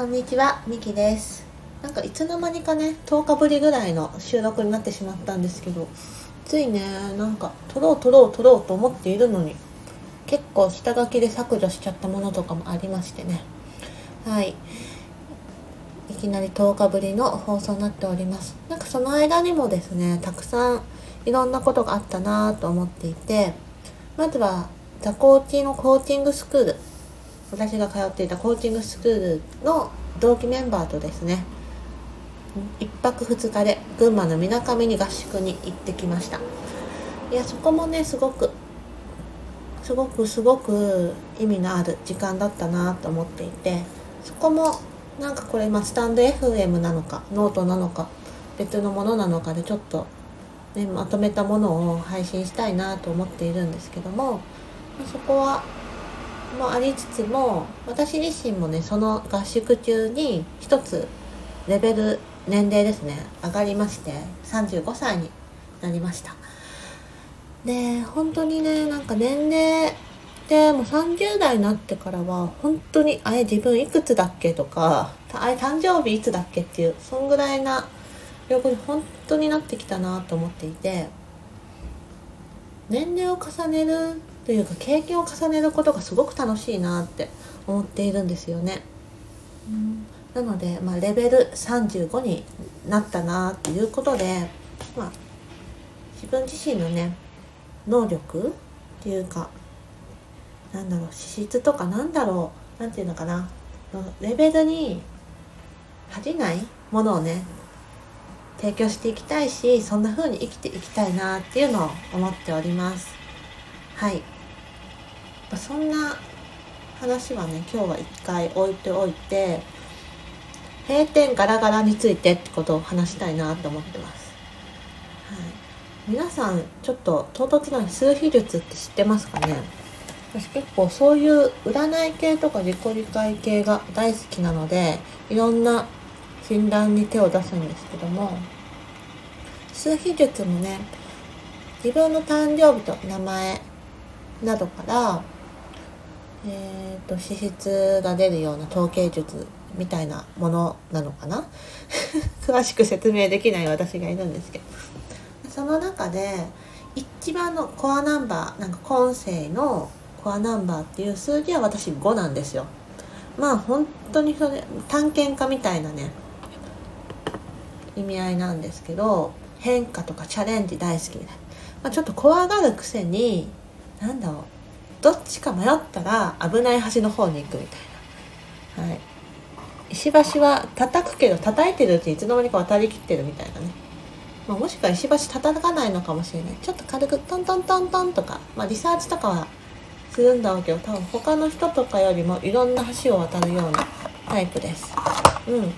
こんにちは、みきです。なんかいつの間にかね、10日ぶりぐらいの収録になってしまったんですけど、ついね、なんか撮ろう撮ろう撮ろうと思っているのに、結構下書きで削除しちゃったものとかもありましてね。はい。いきなり10日ぶりの放送になっております。なんかその間にもですね、たくさんいろんなことがあったなと思っていて、まずは、THE COACH のコーチングスクール私が通っていたコーチングスクールの同期メンバーとですね1泊2日で群馬のみなかみに合宿に行ってきました。いやそこもねすごくすごくすごく意味のある時間だったなと思っていてそこもなんかこれ、まあ、スタンド FM なのかノートなのか別のものなのかでちょっと、ね、まとめたものを配信したいなと思っているんですけどもそこはもありつつも私自身もねその合宿中に一つレベル年齢ですね。上がりまして35歳になりました。で本当にねなんか年齢でもう30代になってからは本当にあれ自分いくつだっけとかあれ誕生日いつだっけっていうそんぐらいな横に本当になってきたなと思っていて年齢を重ねるというか経験を重ねることがすごく楽しいなって思っているんですよね。うん、なので、まあ、レベル35になったなっていうことで、まあ、自分自身のね能力っていうかなんだろう資質とかなんだろうなんていうのかなレベルに恥じないものをね提供していきたいしそんな風に生きていきたいなっていうのを思っておりますはい。そんな話はね今日は一回置いておいて閉店ガラガラについてってことを話したいなと思ってます、はい、皆さんちょっと唐突な数秘術って知ってますかね？私結構そういう占い系とか自己理解系が大好きなのでいろんな診断に手を出すんですけども数秘術もね自分の誕生日と名前などから、えーと、と資質が出るような統計術みたいなものなのかな？詳しく説明できない私がいるんですけど。その中で一番のコアナンバーなんか今世のコアナンバーっていう数字は私5なんですよ。まあ本当にそれ探検家みたいなね意味合いなんですけど変化とかチャレンジ大好きで、まあ、ちょっと怖がるくせになんだろう。どっちか迷ったら危ない橋の方に行くみたいな、はい、石橋は叩くけど叩いてるうちにいつの間にか渡りきってるみたいなね、まあ、もしくは石橋叩かないのかもしれない。ちょっと軽くトントントントンとか、まあ、リサーチとかはするんだろうけど多分他の人とかよりもいろんな橋を渡るようなタイプです。うん。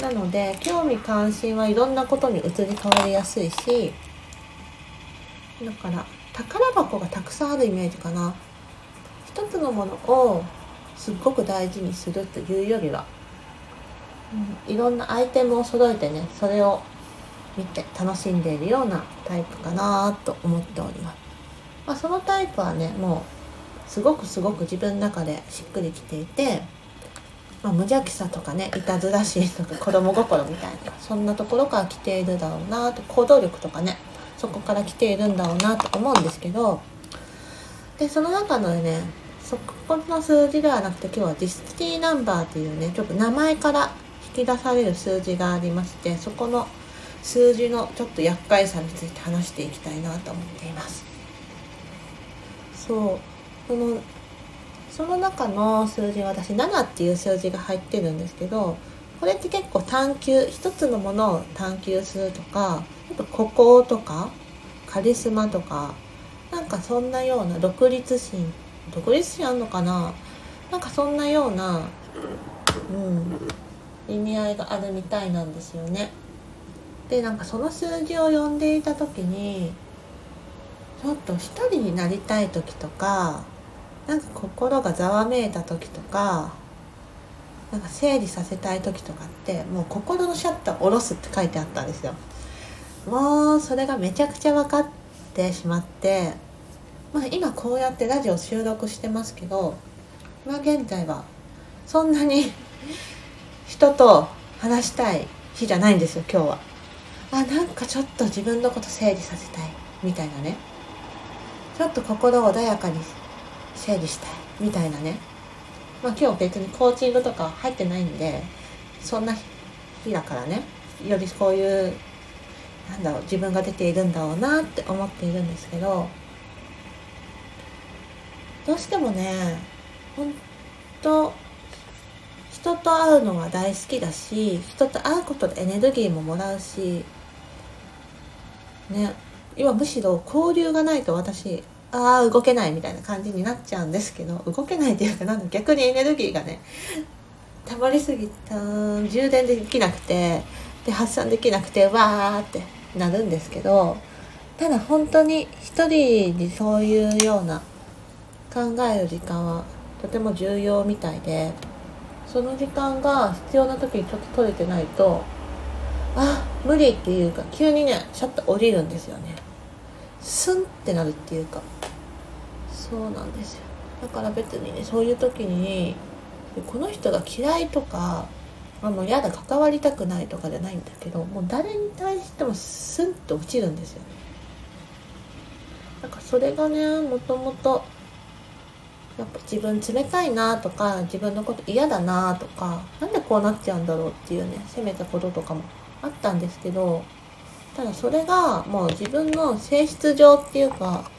なので興味関心はいろんなことに移り変わりやすいしだから宝箱がたくさんあるイメージかな。一つのものをすっごく大事にするというよりは、うん、いろんなアイテムを揃えてねそれを見て楽しんでいるようなタイプかなと思っております、まあ、そのタイプはねもうすごくすごく自分の中でしっくりきていてまあ、無邪気さとかねいたずらしいとか子供心みたいなそんなところから来ているだろうなと行動力とかねそこから来ているんだろうなと思うんですけどでその中のねそこの数字ではなくて今日はディスティニーナンバーっていうねちょっと名前から引き出される数字がありましてそこの数字のちょっと厄介さについて話していきたいなと思っています。そう。そのその中の数字は私7っていう数字が入ってるんですけどこれって結構探求一つのものを探求するとかやっぱ孤高とかカリスマとかなんかそんなような独立心独立心あんのかな？なんかそんなようなうん意味合いがあるみたいなんですよね。でなんかその数字を読んでいた時にちょっと一人になりたい時とかなんか心がざわめいた時とかなんか整理させたい時とかってもう心のシャッター下ろすって書いてあったんですよ。もうそれがめちゃくちゃ分かってしまって、まあ、今こうやってラジオ収録してますけど今現在はそんなに 人と話したい日じゃないんですよ今日は。あなんかちょっと自分のこと整理させたいみたいなね。ちょっと心穏やかに整理したいみたいなね。まあ今日別にコーチングとか入ってないんでそんな日だからね。よりこういうなんだろう自分が出ているんだろうなって思っているんですけどどうしてもね本当人と会うのが大好きだし人と会うことでエネルギーももらうしね。今むしろ交流がないと私ああ動けないみたいな感じになっちゃうんですけど動けないっていうかなんだ逆にエネルギーがね溜まりすぎた充電できなくてで発散できなくてわーってなるんですけどただ本当に一人にそういうような考える時間はとても重要みたいでその時間が必要な時にちょっと取れてないとあ無理っていうか急にねシャッと降りるんですよね。スンってなるっていうかそうなんですよ。だから別にねそういう時にこの人が嫌いとかあの嫌だ関わりたくないとかじゃないんだけどもう誰に対してもスンと落ちるんですよ。ねなんかそれがねもともとやっぱ自分冷たいなとか自分のこと嫌だなとかなんでこうなっちゃうんだろうっていうね責めたこととかもあったんですけどただそれがもう自分の性質上っていうか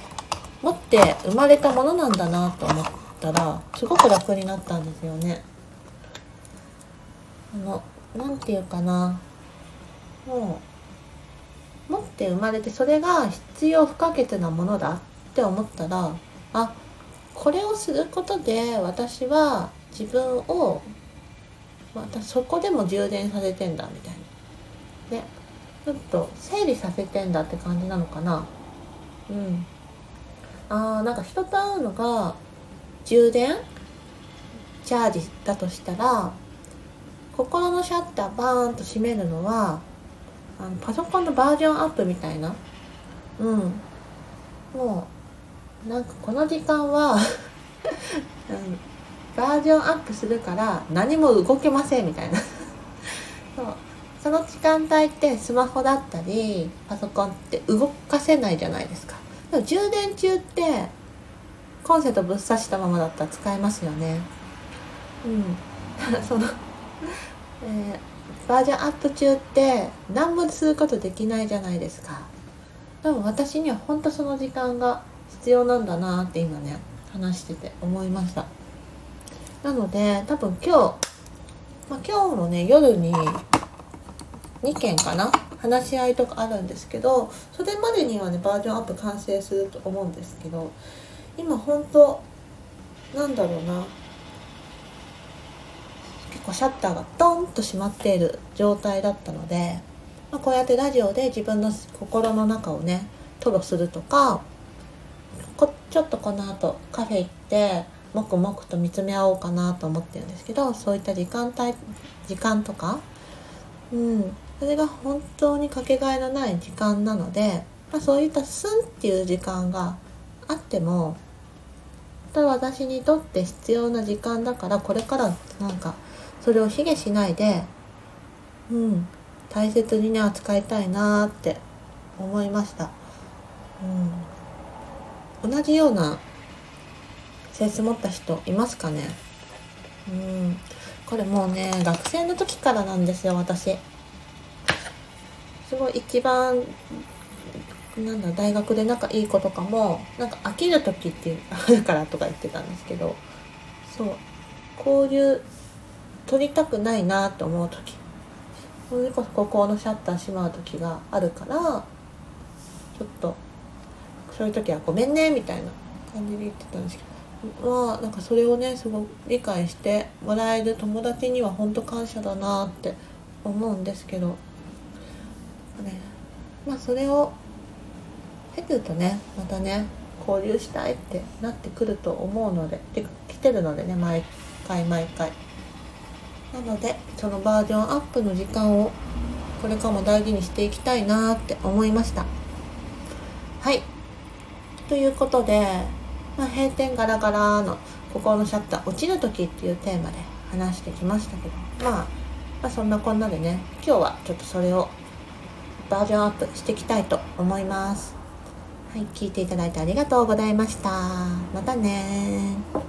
持って生まれたものなんだなと思ったらすごく楽になったんですよね。あの何て言うかな。もう持って生まれてそれが必要不可欠なものだって思ったらあこれをすることで私は自分をまたそこでも充電させてんだみたいな。ねちょっと整理させてんだって感じなのかな。うん。あなんか人と会うのが充電？チャージだとしたら心のシャッターバーンと閉めるのはあのパソコンのバージョンアップみたいな。うん。もうなんかこの時間は、バージョンアップするから何も動けませんみたいな。そう。その時間帯ってスマホだったりパソコンって動かせないじゃないですか。充電中ってコンセントぶっ刺したままだったら使えますよね。うん。その、えー、バージョンアップ中って何もすることできないじゃないですか。でも私には本当その時間が必要なんだなって今ね話してて思いました。なので多分今日、まあ、今日もね夜に2件かな話し合いとかあるんですけどそれまでにはねバージョンアップ完成すると思うんですけど今本当なんだろうな。結構シャッターがドンと閉まっている状態だったので、まあ、こうやってラジオで自分の心の中をね吐露するとかこちょっとこの後カフェ行って黙々と見つめ合おうかなと思ってるんですけどそういった時間帯時間とかうん。それが本当にかけがえのない時間なので、まあ、そういったスンっていう時間があってもただ私にとって必要な時間だからこれからなんかそれを卑下しないでうん大切にね扱いたいなーって思いました、うん、同じようなセンス持った人いますかね？うん。これもうね学生の時からなんですよ私。すごい一番なんだ大学で仲いい子とかもなんか飽きる時ってあるからとか言ってたんですけどそう。交流取りたくないなと思う時。それこそここのシャッター閉まる時があるからちょっとそういう時は「ごめんね」みたいな感じで言ってたんですけど。まあなんかそれをねすごく理解してもらえる友達には本当感謝だなって思うんですけど。ね。まあそれを経てるとねまたね交流したいってなってくると思うのでで来てるのでね毎回毎回。なのでそのバージョンアップの時間をこれからも大事にしていきたいなって思いました。はい。ということで、まあ、閉店ガラガラの心のシャッター落ちる時っていうテーマで話してきましたけどまあまあ、そんなこんなでね今日はちょっとそれをバージョンアップしていきたいと思います。はい聞いていただいてありがとうございました。またね